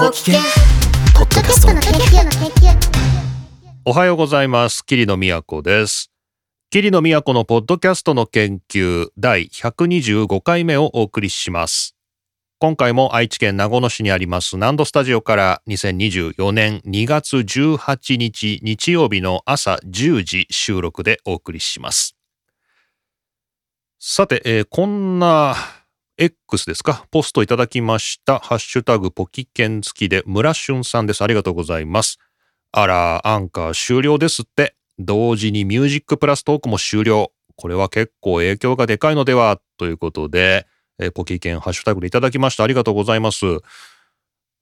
ポキケンポッドキャストの研究の研究おはようございます。桐野都です。桐野都のポッドキャストの研究第125回目をお送りします。今回も愛知県名古屋市にありますナンドスタジオから2024年2月18日日曜日の朝10時収録でお送りします。さて、えーこんな X ですか？ポストいただきました。ハッシュタグポキケン付きで村俊さんです。ありがとうございます。あら、アンカー終了ですって。同時にミュージックプラストークも終了。これは結構影響がでかいのでは？ということで、えポキケンハッシュタグでいただきました。ありがとうございます。い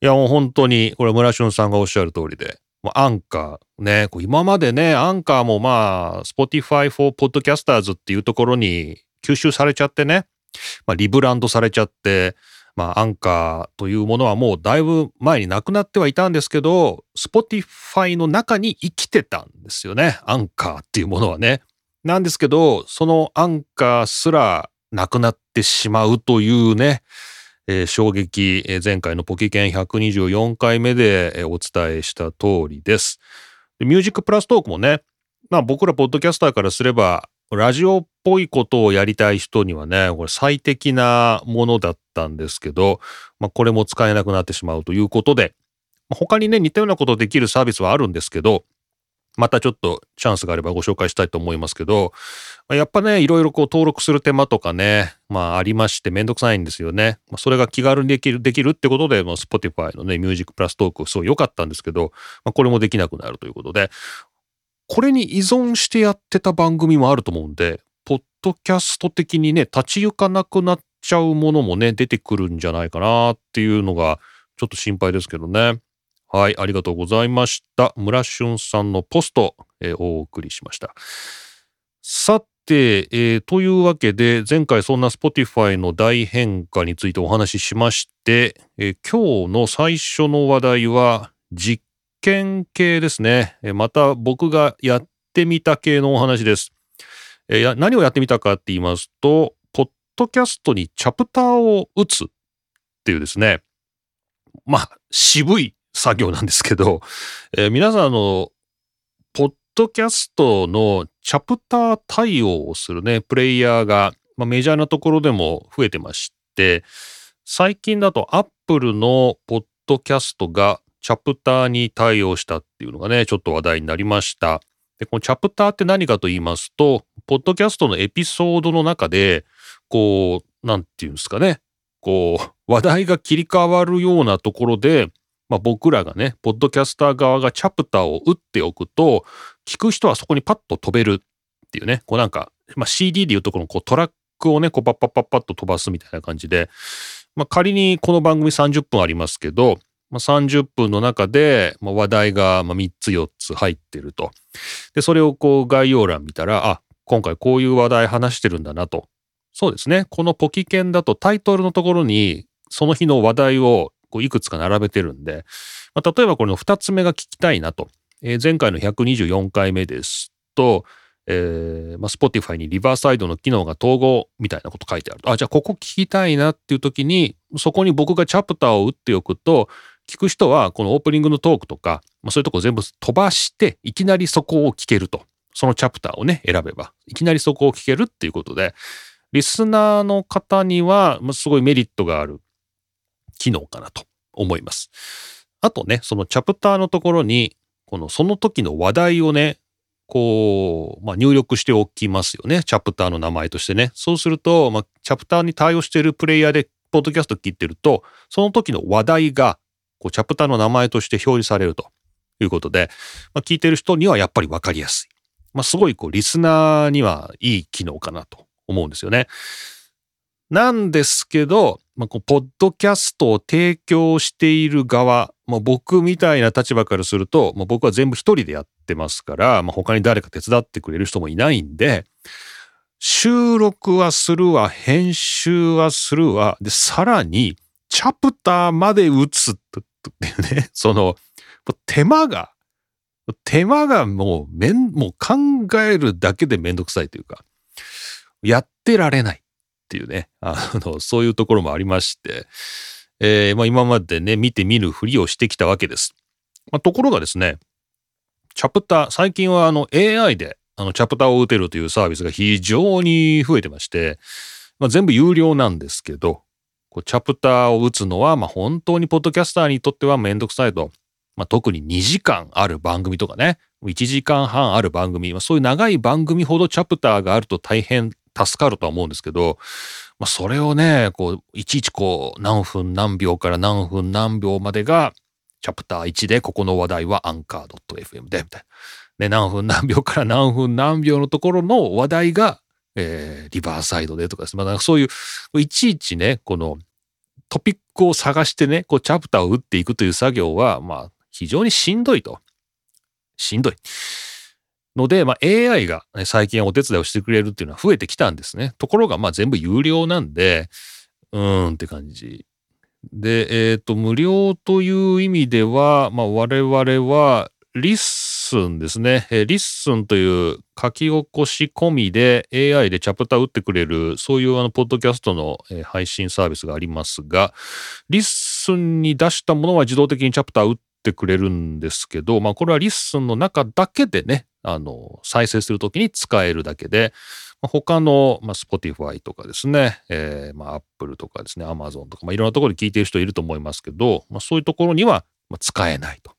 や、もう本当に、これ村俊さんがおっしゃる通りで、もうアンカーね、こう今までね、アンカーもまあ、Spotify for Podcasters っていうところに吸収されちゃってね、まあ、リブランドされちゃって、まあ、アンカーというものはもうだいぶ前になくなってはいたんですけど、Spotify の中に生きてたんですよね。アンカーっていうものはね。なんですけど、そのアンカーすらなくなってしまうというね、えー衝撃、えー前回のポキケン124回目でお伝えした通りです。でミュージックプラストークもね、まあ僕らポッドキャスターからすれば、ラジオっぽいことをやりたい人にはね、これ最適なものだったんですけど、まあこれも使えなくなってしまうということで、他にね、似たようなことできるサービスはあるんですけど、またちょっとチャンスがあればご紹介したいと思いますけど、やっぱね、いろいろこう登録する手間とかね、まあありましてめんどくさいんですよね。まあ、それが気軽にできる、できるってことで、まあ、Spotify のね、ミュージックプラストークすごい良かったんですけど、まあ、これもできなくなるということで、これに依存してやってた番組もあると思うんで、ポッドキャスト的にね、立ち行かなくなっちゃうものもね、出てくるんじゃないかなっていうのが、ちょっと心配ですけどね。はい、ありがとうございました。村俊さんのポスト、えーお送りしました。さて、えーというわけで、前回そんな Spotify の大変化についてお話ししまして、えー今日の最初の話題は、実験系ですね。また僕がやってみた系のお話です。え何をやってみたかって言いますと、ポッドキャストにチャプターを打つっていうですね、まあ、渋い作業なんですけど、え皆さん、あの、ポッドキャストのチャプター対応をするね、プレイヤーが、まあ、メジャーなところでも増えてまして、最近だと Apple のポッドキャストがチャプターに対応したっていうのがね、ちょっと話題になりました。で、このチャプターって何かと言いますと、ポッドキャストのエピソードの中で、こう、なんていうんですかね、こう、話題が切り替わるようなところで、まあ、僕らがね、ポッドキャスター側がチャプターを打っておくと、聞く人はそこにパッと飛べるっていうね、こうなんか、まあ、CD でいうところのこうトラックをね、こうパッパッパッパッと飛ばすみたいな感じで、まあ、仮にこの番組30分ありますけど、まあ、30分の中で、まあ、話題が3つ4つ入ってると。で、それをこう概要欄見たら、あ、今回こういう話題話してるんだなと。そうですね。このポキケンだとタイトルのところに、その日の話題をこういくつか並べてるんで、まあ、例えばこの2つ目が聞きたいなと。えー前回の124回目ですと、えーまあ、Spotify にリバーサイドの機能が統合みたいなこと書いてある。あ、じゃあここ聞きたいなっていう時に、そこに僕がチャプターを打っておくと、聞く人はこのオープニングのトークとか、まあ、そういうとこ全部飛ばして、いきなりそこを聞けると。そのチャプターをね、選べば、いきなりそこを聞けるっていうことで、リスナーの方には、すごいメリットがある機能かなと思います。あとね、そのチャプターのところに、このその時の話題をね、こう、まあ、入力しておきますよね。チャプターの名前としてね。そうすると、まあ、チャプターに対応しているプレイヤーで、ポッドキャスト聞いてると、その時の話題が、こう、チャプターの名前として表示されるということで、まあ、聞いてる人にはやっぱりわかりやすい。まあ、すごい、こう、リスナーにはいい機能かなと思うんですよね。なんですけど、まあ、こうポッドキャストを提供している側、まあ、僕みたいな立場からすると、まあ、僕は全部一人でやってますから、まあ、他に誰か手伝ってくれる人もいないんで、収録はするわ、編集はするわ、で、さらに、チャプターまで打つっていうね、その、手間が、手間がもうめん、もう考えるだけでめんどくさいというか、やってられないっていうね、あの、そういうところもありまして、えーまあ、今までね、見て見ぬふりをしてきたわけです。まあ、ところがですね、チャプター、最近はあの AI であのチャプターを打てるというサービスが非常に増えてまして、まあ、全部有料なんですけど、こうチャプターを打つのは、まあ、本当にポッドキャスターにとってはめんどくさいと。まあ、特に2時間ある番組とかね、1時間半ある番組、まあ、そういう長い番組ほどチャプターがあると大変助かるとは思うんですけど、まあ、それをね、こう、いちいちこう、何分何秒から何分何秒までが、チャプター1で、ここの話題はアンカー .fm で、みたいな。で、何分何秒から何分何秒のところの話題が、えー、リバーサイドでとかですね。まあ、なんかそういう、いちいちね、このトピックを探してね、こう、チャプターを打っていくという作業は、まあ、非常にしんどいと。しんどい。ので、まあ、AI が、ね、最近お手伝いをしてくれるっていうのは増えてきたんですね。ところが、まあ、全部有料なんで、うーんって感じ。で、えっ、と、無料という意味では、まあ、我々は、 LISTEN ですね。えー LISTEN という書き起こし込みで AI でチャプター打ってくれる、そういうあの、ポッドキャストの、え配信サービスがありますが、 LISTEN に出したものは自動的にチャプター打ってくれるんですけど、まあ、これは LISTEN の中だけでね、あの、再生するときに使えるだけで、他の、まあ、Spotify とかですね、えーまあ、Apple とかですね、Amazon とか、まあ、いろんなところで聞いている人いると思いますけど、まあ、そういうところには、ま、使えないと。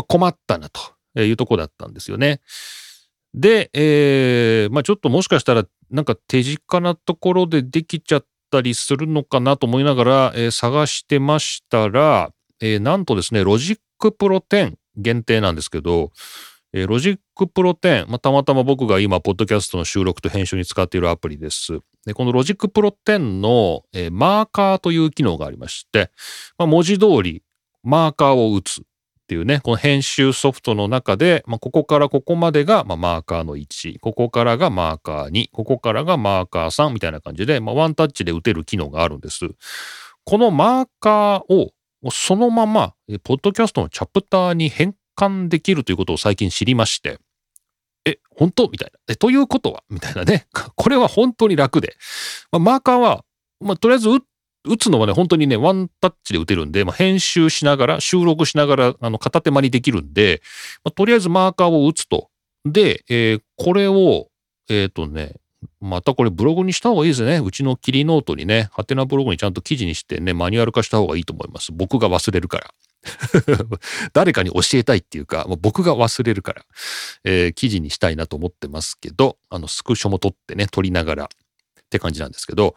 まあ、困ったなというとこだったんですよね。で、えーまあ、ちょっともしかしたら、なんか手近なところでできちゃったりするのかなと思いながら、えー探してましたら、えーなんとですね、 Logic Pro 10限定なんですけど、えー Logic Pro 10、まあ、たまたま僕が今、ポッドキャストの収録と編集に使っているアプリです。で、この Logic Pro 10の、えーマーカーという機能がありまして、まあ、文字通りマーカーを打つっていうね、この編集ソフトの中で、まあ、ここからここまでが、まあ、マーカーの1、ここからがマーカー2、ここからがマーカー3みたいな感じで、まあ、ワンタッチで打てる機能があるんです。このマーカーをそのまま、ポッドキャストのチャプターに変換できるということを最近知りまして、え、本当？みたいな。え、ということは？みたいなね。これは本当に楽で。まあ、マーカーは、まあ、とりあえず打っ打つのはね、本当にね、ワンタッチで打てるんで、まあ、編集しながら、収録しながら、あの、片手間にできるんで、まあ、とりあえずマーカーを打つと。で、えーこれを、えっ、とね、またこれブログにした方がいいですね。うちのキリノートにね、ハテナブログにちゃんと記事にしてね、マニュアル化した方がいいと思います。僕が忘れるから。誰かに教えたいっていうか、もう僕が忘れるから、えー記事にしたいなと思ってますけど、あの、スクショも取ってね、取りながらって感じなんですけど、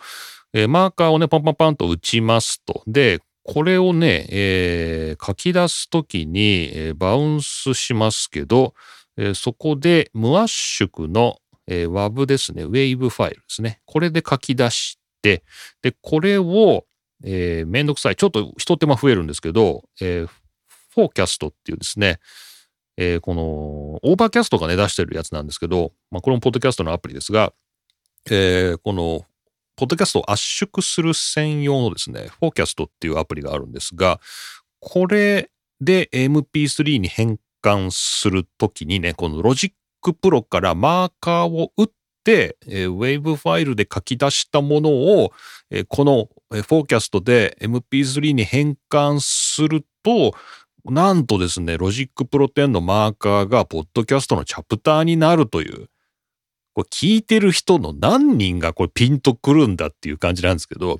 えーマーカーをね、パンパンパンと打ちますと。で、これをね、えー書き出すときに、えーバウンスしますけど、えーそこで無圧縮の、え WAV ですね、Wave ファイルですね。これで書き出して、で、これを、えーめんどくさい。ちょっと一手間増えるんですけど、えー Forecast っていうですね、えーこの、 Overcast がね、出してるやつなんですけど、まあ、これもポッドキャストのアプリですが、えーこの、ポッドキャストを圧縮する専用のですね、 Forecast っていうアプリがあるんですが、これで MP3 に変換するときにね、この Logic Pro からマーカーを打って、えー、Wave ファイルで書き出したものを、えーこの Forecast で MP3 に変換すると、なんとですね、 Logic Pro 10のマーカーがポッドキャストのチャプターになるという、これ聞いてる人の何人がこれピンとくるんだっていう感じなんですけど、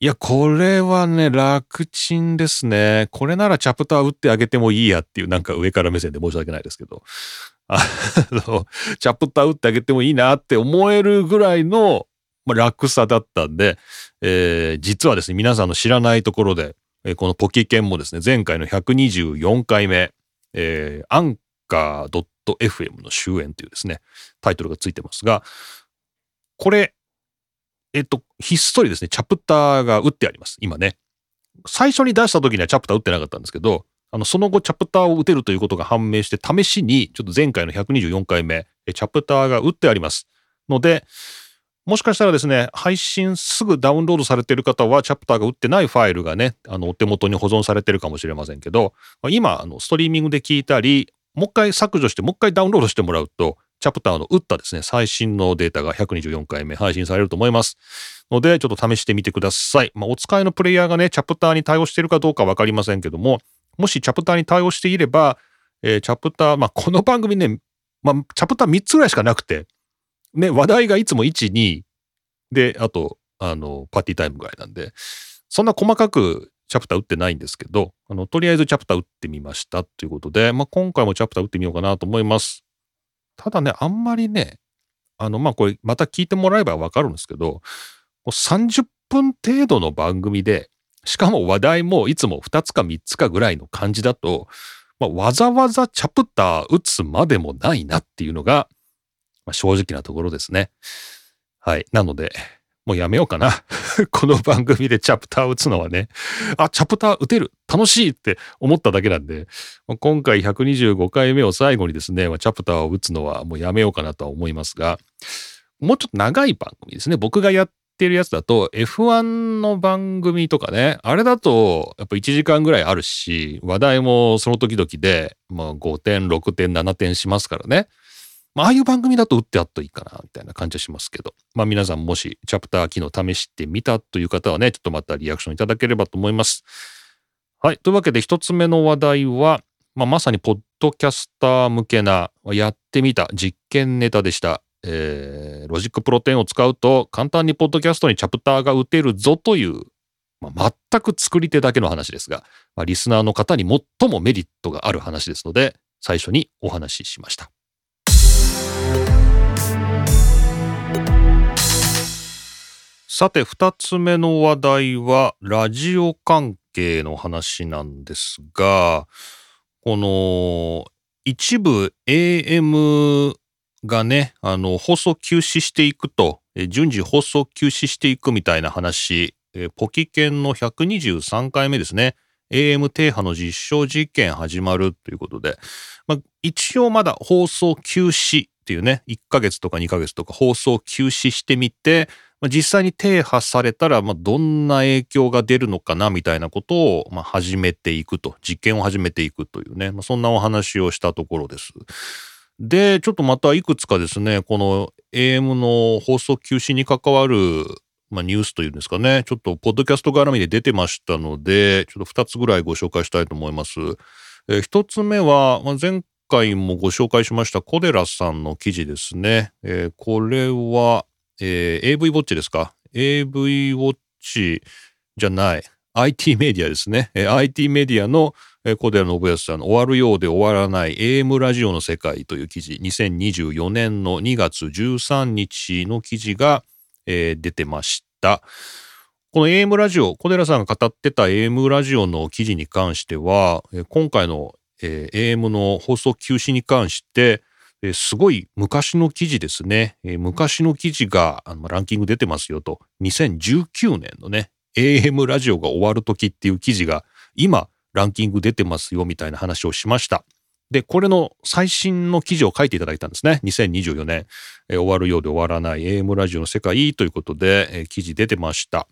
いや、これはね、楽ちんですね。これならチャプター打ってあげてもいいやっていう、なんか上から目線で申し訳ないですけど、あの、チャプター打ってあげてもいいなって思えるぐらいの、楽さだったんで、えー実はですね、皆さんの知らないところで、このポキケンもですね、前回の124回目、えー、アンカー .fm の終焉というですね、タイトルがついてますが、これ、えっと、ひっそりですね、チャプターが打ってあります。今ね。最初に出した時にはチャプター打ってなかったんですけど、あの、その後チャプターを打てるということが判明して、試しに、ちょっと前回の124回目、チャプターが打ってあります。ので、もしかしたらですね、配信すぐダウンロードされている方は、チャプターが打ってないファイルがね、あの、お手元に保存されてるかもしれませんけど、今、あの、ストリーミングで聞いたり、もう一回削除して、もう一回ダウンロードしてもらうと、チャプターの打ったですね、最新のデータが124回目配信されると思います。ので、ちょっと試してみてください。まあ、お使いのプレイヤーがね、チャプターに対応しているかどうかわかりませんけども、もしチャプターに対応していれば、えー、チャプター、まあ、この番組ね、まあ、チャプター3つぐらいしかなくて、ね、話題がいつも1、2、で、あと、あの、パーティータイムぐらいなんで、そんな細かくチャプター打ってないんですけど、あの、とりあえずチャプター打ってみましたということで、まあ、今回もチャプター打ってみようかなと思います。ただね、あんまりね、あの、まあ、これまた聞いてもらえばわかるんですけど、30分程度の番組で、しかも話題もいつも2つか3つかぐらいの感じだと、まあ、わざわざチャプター打つまでもないなっていうのが、まあ、正直なところですね。はい。なので、もうやめようかな。この番組でチャプター打つのはね、あ、チャプター打てる楽しいって思っただけなんで、今回125回目を最後にですね、チャプターを打つのはもうやめようかなとは思いますが、もうちょっと長い番組ですね。僕がやってるやつだと F1 の番組とかね、あれだとやっぱ1時間ぐらいあるし、話題もその時々で、まあ、5点、6点、7点しますからね。まあ、ああいう番組だと打ってあってもいいかな、みたいな感じはしますけど。まあ皆さんもしチャプター機能試してみたという方はね、ちょっとまたリアクションいただければと思います。はい。というわけで一つ目の話題は、まあ、まさにポッドキャスター向けなやってみた実験ネタでした。えー、ロジックプロテインを使うと簡単にポッドキャストにチャプターが打てるぞという、まあ、全く作り手だけの話ですが、まあ、リスナーの方に最もメリットがある話ですので、最初にお話ししました。さて、二つ目の話題は、ラジオ関係の話なんですが、この、一部 AM がね、あの、放送休止していくと、順次放送休止していくみたいな話、ポキケンの123回目ですね。AM 停波の実証実験始まるということで、まあ、一応まだ放送休止っていうね、1ヶ月とか2ヶ月とか放送休止してみて、ま実際に停波されたら、まどんな影響が出るのかなみたいなことを、ま始めていくと、実験を始めていくというね、まそんなお話をしたところです。で、ちょっとまたいくつかですね、この AM の放送休止に関わる、まあ、ニュースというんですかね、ちょっとポッドキャスト絡みで出てましたので、ちょっと2つぐらいご紹介したいと思います。え、1つ目は、まあ、前回もご紹介しましたコデラさんの記事ですね。えー、これは、えー、AV ウォッチですか ?AV ウォッチじゃない。IT メディアですね。えー、IT メディアの、えー、小寺信康さんの終わるようで終わらない AM ラジオの世界という記事、2024年の2月13日の記事が、えー、出てました。この AM ラジオ、小寺さんが語ってた AM ラジオの記事に関しては、今回の、えー、AM の放送休止に関して、すごい昔の記事ですね。昔の記事がランキング出てますよと。2019年のね、AM ラジオが終わる時っていう記事が今ランキング出てますよみたいな話をしました。で、これの最新の記事を書いていただいたんですね。2024年、えー、終わるようで終わらない AM ラジオの世界ということで、えー、記事出てました。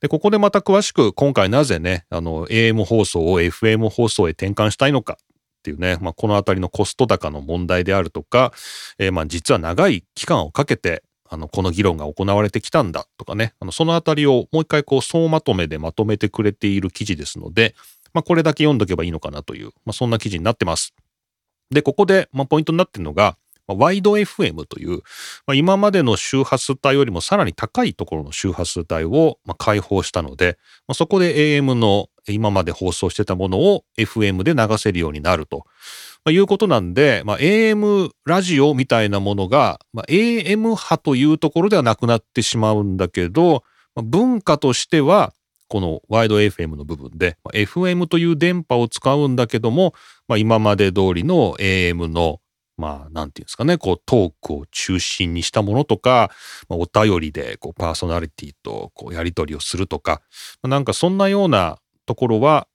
で、ここでまた詳しく今回なぜね、あの、AM 放送を FM 放送へ転換したいのかっていうね、まあ、このあたりのコスト高の問題であるとか、えー、まあ実は長い期間をかけてあの、この議論が行われてきたんだとかね、あの、そのあたりをもう一回こう、総まとめでまとめてくれている記事ですので、まあ、これだけ読んどけばいいのかなという、まあ、そんな記事になってます。で、ここで、まあ、ポイントになってるのが、ワイド FM という、まあ、今までの周波数帯よりもさらに高いところの周波数帯を、まあ、開放したので、まあ、そこで AM の今まで放送してたものを FM で流せるようになると。まあ、いうことなんで、まあ、AM ラジオみたいなものが、まあ、AM 波というところではなくなってしまうんだけど、まあ、文化としてはこのワイド FM の部分で、まあ、FM という電波を使うんだけども、まあ、今まで通りの AM のまあ、なんていうんですかね、こう、トークを中心にしたものとか、ま、お便りで、こう、パーソナリティと、こう、やり取りをするとか、ま、なんかそんなようなところは、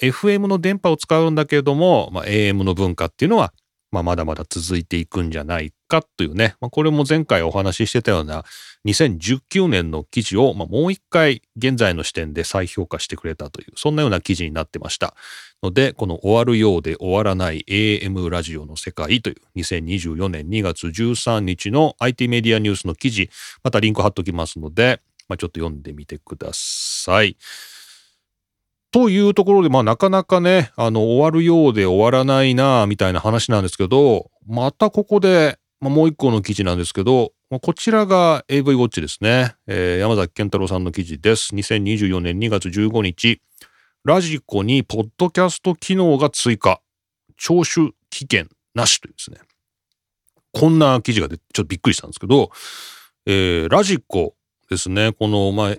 FM の電波を使うんだけれども、まあ、AM の文化っていうのは、まあ、まだまだ続いていくんじゃないかというね、まあ、これも前回お話ししてたような2019年の記事を、まあ、もう一回現在の視点で再評価してくれたという、そんなような記事になってました。ので、この終わるようで終わらない AM ラジオの世界という2024年2月13日の IT メディアニュースの記事、またリンク貼っときますので、まあ、ちょっと読んでみてください。というところで、まあなかなかね、あの、終わるようで終わらないなみたいな話なんですけど、またここで、まあ、もう一個の記事なんですけど、まあ、こちらが AV ウォッチですね。えー、山崎健太郎さんの記事です。2024年2月15日、ラジコにポッドキャスト機能が追加。聴取期限なしというですね。こんな記事が出て、ちょっとびっくりしたんですけど、えー、ラジコですね。この、まあ、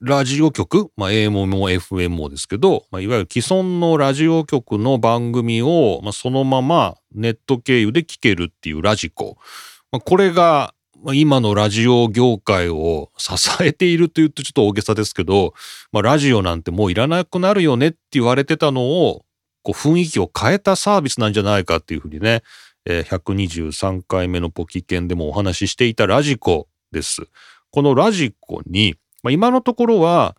ラジオ局、まあ、AM も FM もですけど、まあ、いわゆる既存のラジオ局の番組を、まあ、そのままネット経由で聞けるっていうラジコ。まあ、これが、今のラジオ業界を支えているというとちょっと大げさですけど、まあ、ラジオなんてもういらなくなるよねって言われてたのを、こう雰囲気を変えたサービスなんじゃないかっていうふうにね、えー、123回目のポキケンでもお話ししていたラジコです。このラジコに、まあ、今のところは、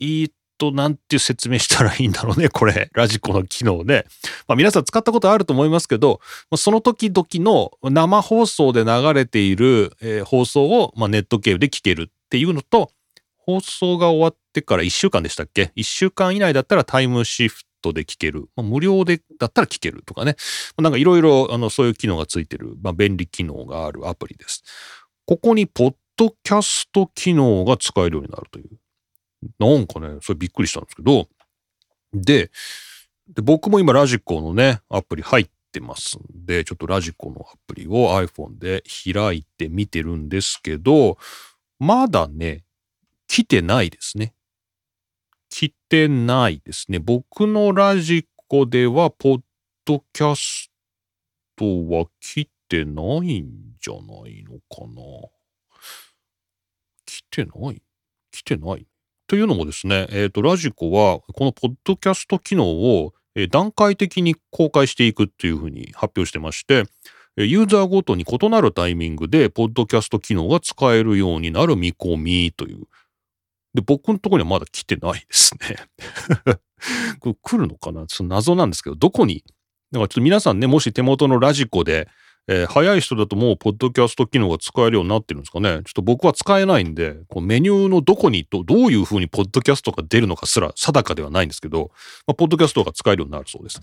いいと、なんていう説明したらいいんだろうね、これ、ラジコの機能で。まあ、皆さん使ったことあると思いますけど、その時々の生放送で流れている、え、放送を、まあ、ネット経由で聞けるっていうのと、放送が終わってから1週間でしたっけ ?1 週間以内だったらタイムシフトで聞ける。まあ、無料でだったら聞けるとかね。まあ、なんかいろいろ、そういう機能がついてる、まあ、便利機能があるアプリです。ここに、ポッドキャスト機能が使えるようになるという。なんかね、それびっくりしたんですけど、で、で僕も今ラジコのね、アプリ入ってますんで、ちょっとラジコのアプリを iPhone で開いて見てるんですけど、まだね、来てないですね。来てないですね。僕のラジコでは、ポッドキャストは来てないんじゃないのかな。来てない？来てない？というのもですね、えっ、ー、と、ラジコは、このポッドキャスト機能を、段階的に公開していくっていうふうに発表してまして、ユーザーごとに異なるタイミングで、ポッドキャスト機能が使えるようになる見込みという。で、僕のところにはまだ来てないですね。これ来るのかな？ちょっと謎なんですけど、どこに？だからちょっと皆さんね、もし手元のラジコで、えー、早い人だともうポッドキャスト機能が使えるようになってるんですかね。ちょっと僕は使えないんで、こうメニューのどこにどどういう風にポッドキャストが出るのかすら定かではないんですけど、まあ、ポッドキャストが使えるようになるそうです。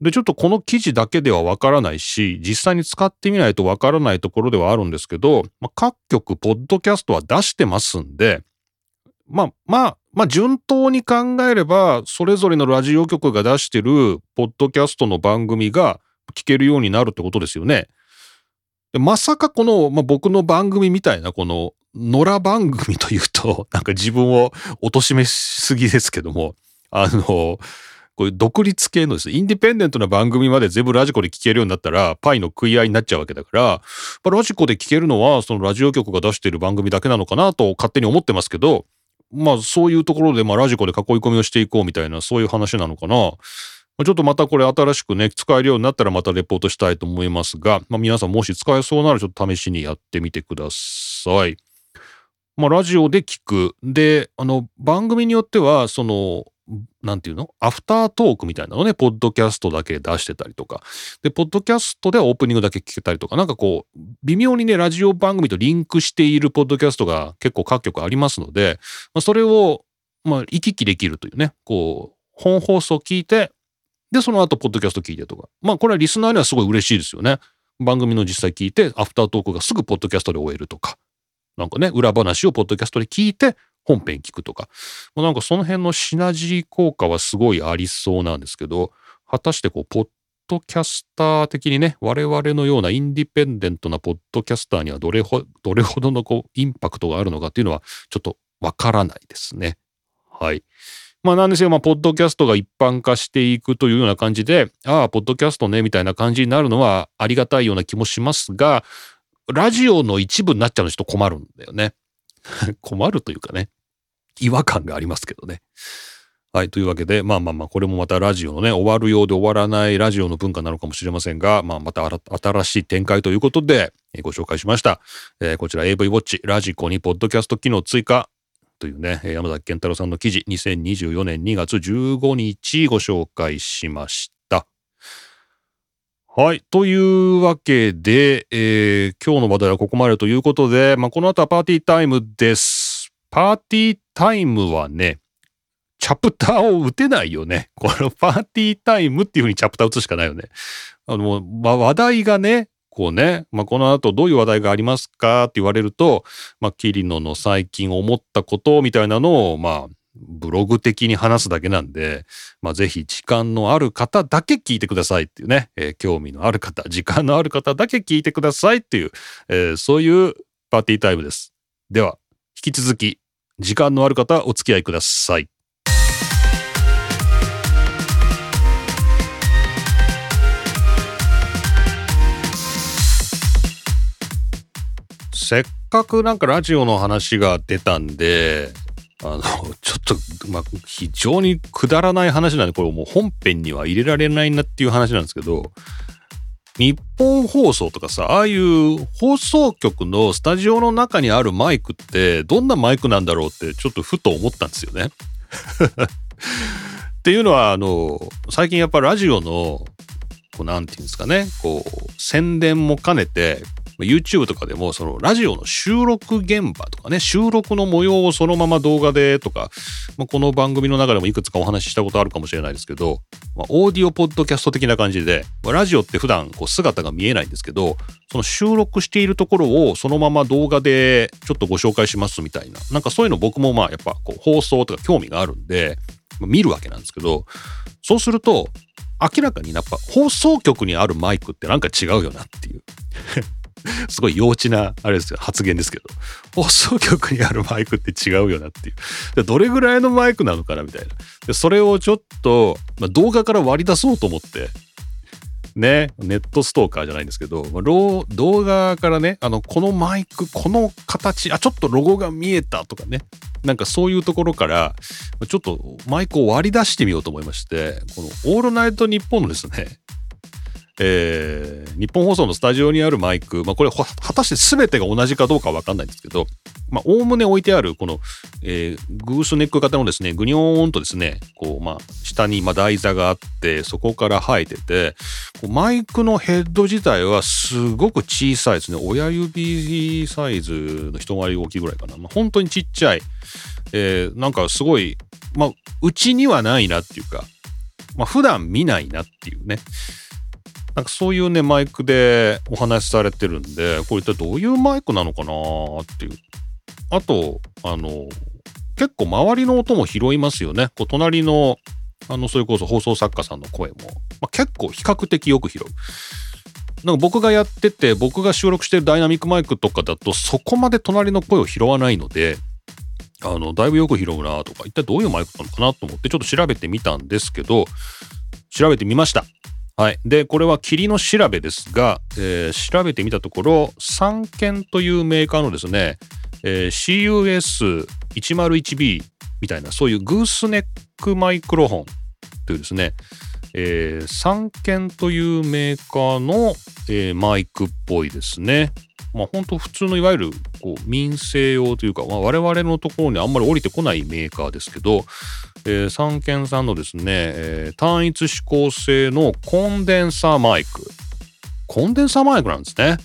で、ちょっとこの記事だけではわからないし、実際に使ってみないとわからないところではあるんですけど、まあ、各局ポッドキャストは出してますんで、まあ、まあ、まあ、順当に考えれば、それぞれのラジオ局が出してるポッドキャストの番組が聞けるようになるってことですよね。でまさかこの、まあ、僕の番組みたいなこの野良番組というと、なんか自分を貶めしすぎですけども、あの、こういう独立系のですね、インディペンデントな番組まで全部ラジコで聞けるようになったら、パイの食い合いになっちゃうわけだから、まあ、ラジコで聞けるのは、そのラジオ局が出している番組だけなのかなと勝手に思ってますけど、まあそういうところで、まあラジコで囲い込みをしていこうみたいな、そういう話なのかな。ちょっとまたこれ新しくね、使えるようになったらまたレポートしたいと思いますが、まあ、皆さんもし使えそうならちょっと試しにやってみてください。まあ、ラジオで聞く。で、あの、番組によっては、その、なんていうの？アフタートークみたいなのね、ポッドキャストだけ出してたりとか。で、ポッドキャストではオープニングだけ聞けたりとか、なんかこう、微妙にね、ラジオ番組とリンクしているポッドキャストが結構各局ありますので、まあ、それを、まあ、行き来できるというね、こう、本放送を聞いて、で、その後、ポッドキャスト聞いてとか。まあ、これはリスナーにはすごい嬉しいですよね。番組の実際聞いて、アフタートークがすぐポッドキャストで終えるとか。なんかね、裏話をポッドキャストで聞いて、本編聞くとか。まあ、なんかその辺のシナジー効果はすごいありそうなんですけど、果たしてこう、ポッドキャスター的にね、我々のようなインディペンデントなポッドキャスターにはどれほどれほどのこうインパクトがあるのかっていうのはちょっとわからないですね。はい。まあなんですよ、まあ、ポッドキャストが一般化していくというような感じで、ああ、ポッドキャストね、みたいな感じになるのはありがたいような気もしますが、ラジオの一部になっちゃうのちょっと困るんだよね。困るというかね、違和感がありますけどね。はい。というわけで、まあまあまあ、これもまたラジオのね、終わるようで終わらないラジオの文化なのかもしれませんが、まあまた新しい展開ということで、えご紹介しました。えー、こちら AV ウォッチ、ラジコにポッドキャスト機能追加というね、山崎健太郎さんの記事、2024年2月15日ご紹介しました。はい。というわけで、えー、今日の話題はここまでということで、まあ、この後はパーティータイムです。パーティータイムはね、チャプターを打てないよね。このパーティータイムっていう風にチャプター打つしかないよね。あの、まあ、話題がね、こうね、まあ、この後どういう話題がありますかって言われると、まあ、キリノの最近思ったことみたいなのを、まあ、ブログ的に話すだけなんで、まあ、ぜひ時間のある方だけ聞いてくださいっていうね、えー、興味のある方、時間のある方だけ聞いてくださいっていう、えー、そういうパーティータイムです。では、引き続き、時間のある方お付き合いください。せっかくなんかラジオの話が出たんで、あの、ちょっと、まあ、非常にくだらない話なんで、これもう本編には入れられないなっていう話なんですけど、日本放送とかさ、ああいう放送局のスタジオの中にあるマイクってどんなマイクなんだろうってちょっとふと思ったんですよね。っていうのは、あの、最近やっぱラジオの、こう、なんていうんですかね、こう、宣伝も兼ねて、YouTube とかでもそのラジオの収録現場とかね収録の模様をそのまま動画でとか、まあ、この番組の中でもいくつかお話ししたことあるかもしれないですけど、まあ、オーディオポッドキャスト的な感じで、まあ、ラジオって普段こう姿が見えないんですけどその収録しているところをそのまま動画でちょっとご紹介しますみたいななんかそういうの僕もまあやっぱこう放送とか興味があるんで、まあ、見るわけなんですけどそうすると明らかにやっぱ放送局にあるマイクってなんか違うよなっていう。すごい幼稚な、あれですよ、発言ですけど、放送局にあるマイクって違うよなっていう。どれぐらいのマイクなのかなみたいな。でそれをちょっと、まあ、動画から割り出そうと思って、ね、ネットストーカーじゃないんですけど、まあ、動画からね、あの、このマイク、この形、あ、ちょっとロゴが見えたとかね、なんかそういうところから、ちょっとマイクを割り出してみようと思いまして、このオールナイトニッポンのですね、えー、日本放送のスタジオにあるマイク、まあ、これ果たして全てが同じかどうかは分かんないんですけど、まあ、おおむね置いてあるこの、えー、グースネック型のですねグニョーンとですねこう、まあ、下にまあ台座があってそこから生えててマイクのヘッド自体はすごく小さいですね。親指サイズの一回り大きいぐらいかな、まあ、本当にちっちゃい、えー、なんかすごいまあうちにはないなっていうかまあ普段見ないなっていうね。なんかそういうね、マイクでお話しされてるんで、これ一体どういうマイクなのかなっていう。あと、あの、結構周りの音も拾いますよね。こう隣の、あの、それこそ放送作家さんの声も、まあ、結構比較的よく拾う。なんか僕がやってて、僕が収録してるダイナミックマイクとかだと、そこまで隣の声を拾わないので、あの、だいぶよく拾うなとか、一体どういうマイクなのかなと思って、ちょっと調べてみたんですけど、調べてみました。はい。で、これは霧の調べですが、えー、調べてみたところ、三軒というメーカーのですね、えー、CUS101B みたいな、そういうグースネックマイクロフォンというですね、えー、三軒というメーカーの、えー、マイクっぽいですね。まあ本当普通のいわゆるこう民生用というか、まあ、我々のところにあんまり降りてこないメーカーですけど、えー、三軒さんのですね、えー、単一指向性のコンデンサーマイク。コンデンサーマイクなんですね。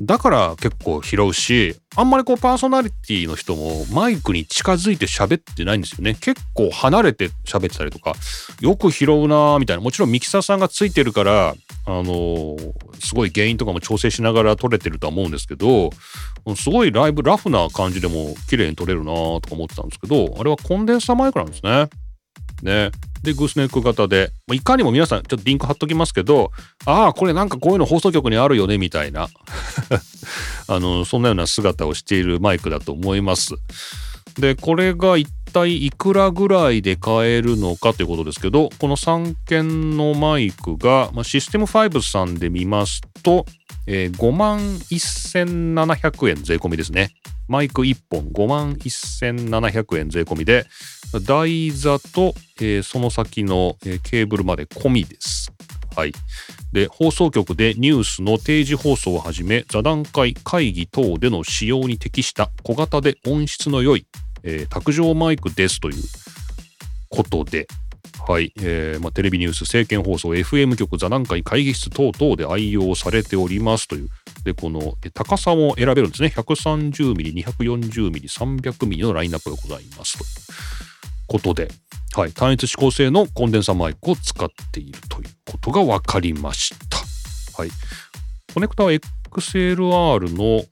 だから結構拾うし、あんまりこうパーソナリティの人もマイクに近づいて喋ってないんですよね。結構離れて喋ってたりとか、よく拾うなーみたいな。もちろんミキサーさんがついてるから、あのー、すごい原因とかも調整しながら撮れてるとは思うんですけど、すごいライブラフな感じでも綺麗に撮れるなとか思ってたんですけど、あれはコンデンサーマイクなんですね。ね。で、グースネック型で、いかにも皆さん、ちょっとリンク貼っときますけど、ああ、これなんかこういうの放送局にあるよね、みたいな、あの、そんなような姿をしているマイクだと思います。で、これが一体いくらぐらいで買えるのかということですけど、この3件のマイクが、まあ、システム5さんで見ますと、えー、5万1700円税込みですね。マイク1本5万1700円税込みで、台座と、えーその先の、えーケーブルまで込みです。はい。で、放送局でニュースの定時放送をはじめ、座談会、会議等での使用に適した小型で音質の良い、えー卓上マイクですということで、はい、えーまあ、テレビニュース、政見放送、FM 局、座談会、会議室等々で愛用されておりますという。で、この高さも選べるんですね。130ミリ、240ミリ、300ミリのラインナップがございますということで、はい、単一指向性のコンデンサーマイクを使っているということが分かりました。はい。コネクタは XLR の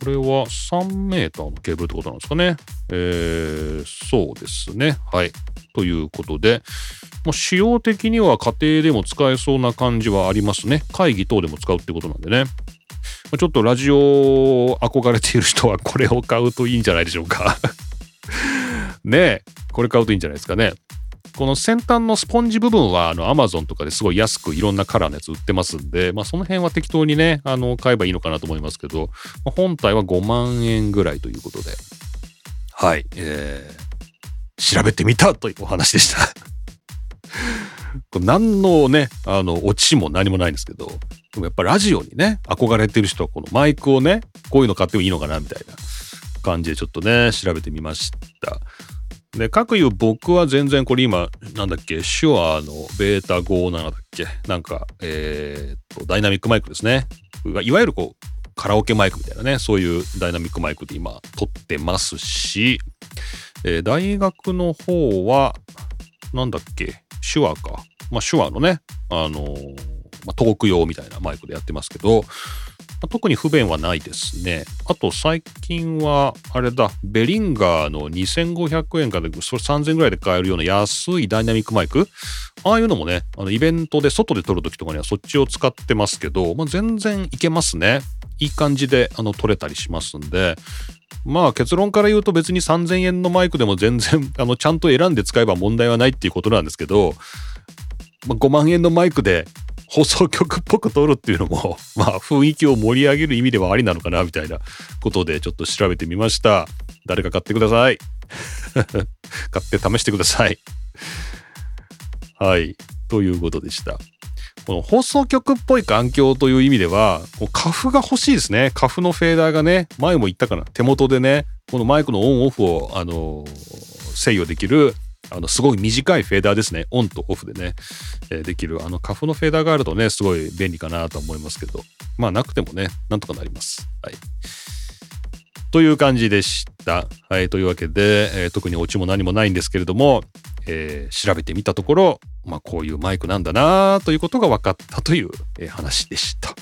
これは3メーターのケーブルってことなんですかね。えー、そうですね。はい。ということで、もう使用的には家庭でも使えそうな感じはありますね。会議等でも使うってことなんでね。まちょっとラジオ憧れている人はこれを買うといいんじゃないでしょうか。ねえ、これ買うといいんじゃないですかね。この先端のスポンジ部分はあの Amazon とかですごい安くいろんなカラーのやつ売ってますんで、まあ、その辺は適当にねあの買えばいいのかなと思いますけど、まあ本体は5万円ぐらいということではい、えー、調べてみたというお話でした。これ何のねあのオチも何もないんですけどでもやっぱラジオにね憧れてる人はこのマイクをねこういうの買ってもいいのかなみたいな感じでちょっとね調べてみました。で、各いう僕は全然これ今、なんだっけ、手話のベータ57だっけ、なんか、えーっと、ダイナミックマイクですね。いわゆるこう、カラオケマイクみたいなね、そういうダイナミックマイクで今撮ってますし、えー大学の方は、なんだっけ、手話か。まあ手話のね、あのーまあ、トーク用みたいなマイクでやってますけど、まあ特に不便はないですね。あと最近は、あれだ、ベリンガーの2500円からそれ3000円ぐらいで買えるような安いダイナミックマイク？ああいうのもね、あのイベントで外で撮るときとかにはそっちを使ってますけど、まあ、全然いけますね。いい感じであの撮れたりしますんで、まあ結論から言うと別に3000円のマイクでも全然 あのちゃんと選んで使えば問題はないっていうことなんですけど、まあ、5万円のマイクで放送局っぽく撮るっていうのも まあ雰囲気を盛り上げる意味ではありなのかなみたいなことでちょっと調べてみました。誰か買ってください。買って試してください。はい。ということでした。この放送局っぽい環境という意味ではこうカフが欲しいですね。カフのフェーダーがね前も言ったかな。手元でねこのマイクのオンオフをあの制御できるあのすごい短いフェーダーですね。オンとオフでね、えーできるあのカフのフェーダーがあるとねすごい便利かなと思いますけど。まあなくてもねなんとかなります。はい。という感じでした。はい、というわけで、えー特にオチも何もないんですけれども、えー調べてみたところ、まあ、こういうマイクなんだなということが分かったという、え話でした。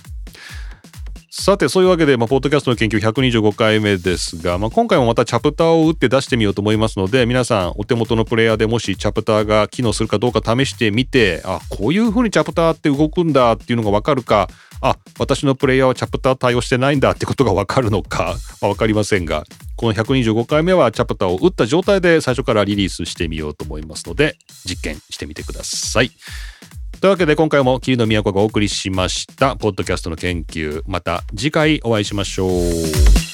さて、そういうわけで、まあ、ポッドキャストの研究125回目ですが、まあ、今回もまたチャプターを打って出してみようと思いますので、皆さん、お手元のプレイヤーでもしチャプターが機能するかどうか試してみて、あ、こういうふうにチャプターって動くんだっていうのが分かるか、あ、私のプレイヤーはチャプター対応してないんだってことが分かるのか、まあ、分かりませんが、この125回目はチャプターを打った状態で最初からリリースしてみようと思いますので、実験してみてください。というわけで今回も桐野都がお送りしましたポッドキャストの研究また次回お会いしましょう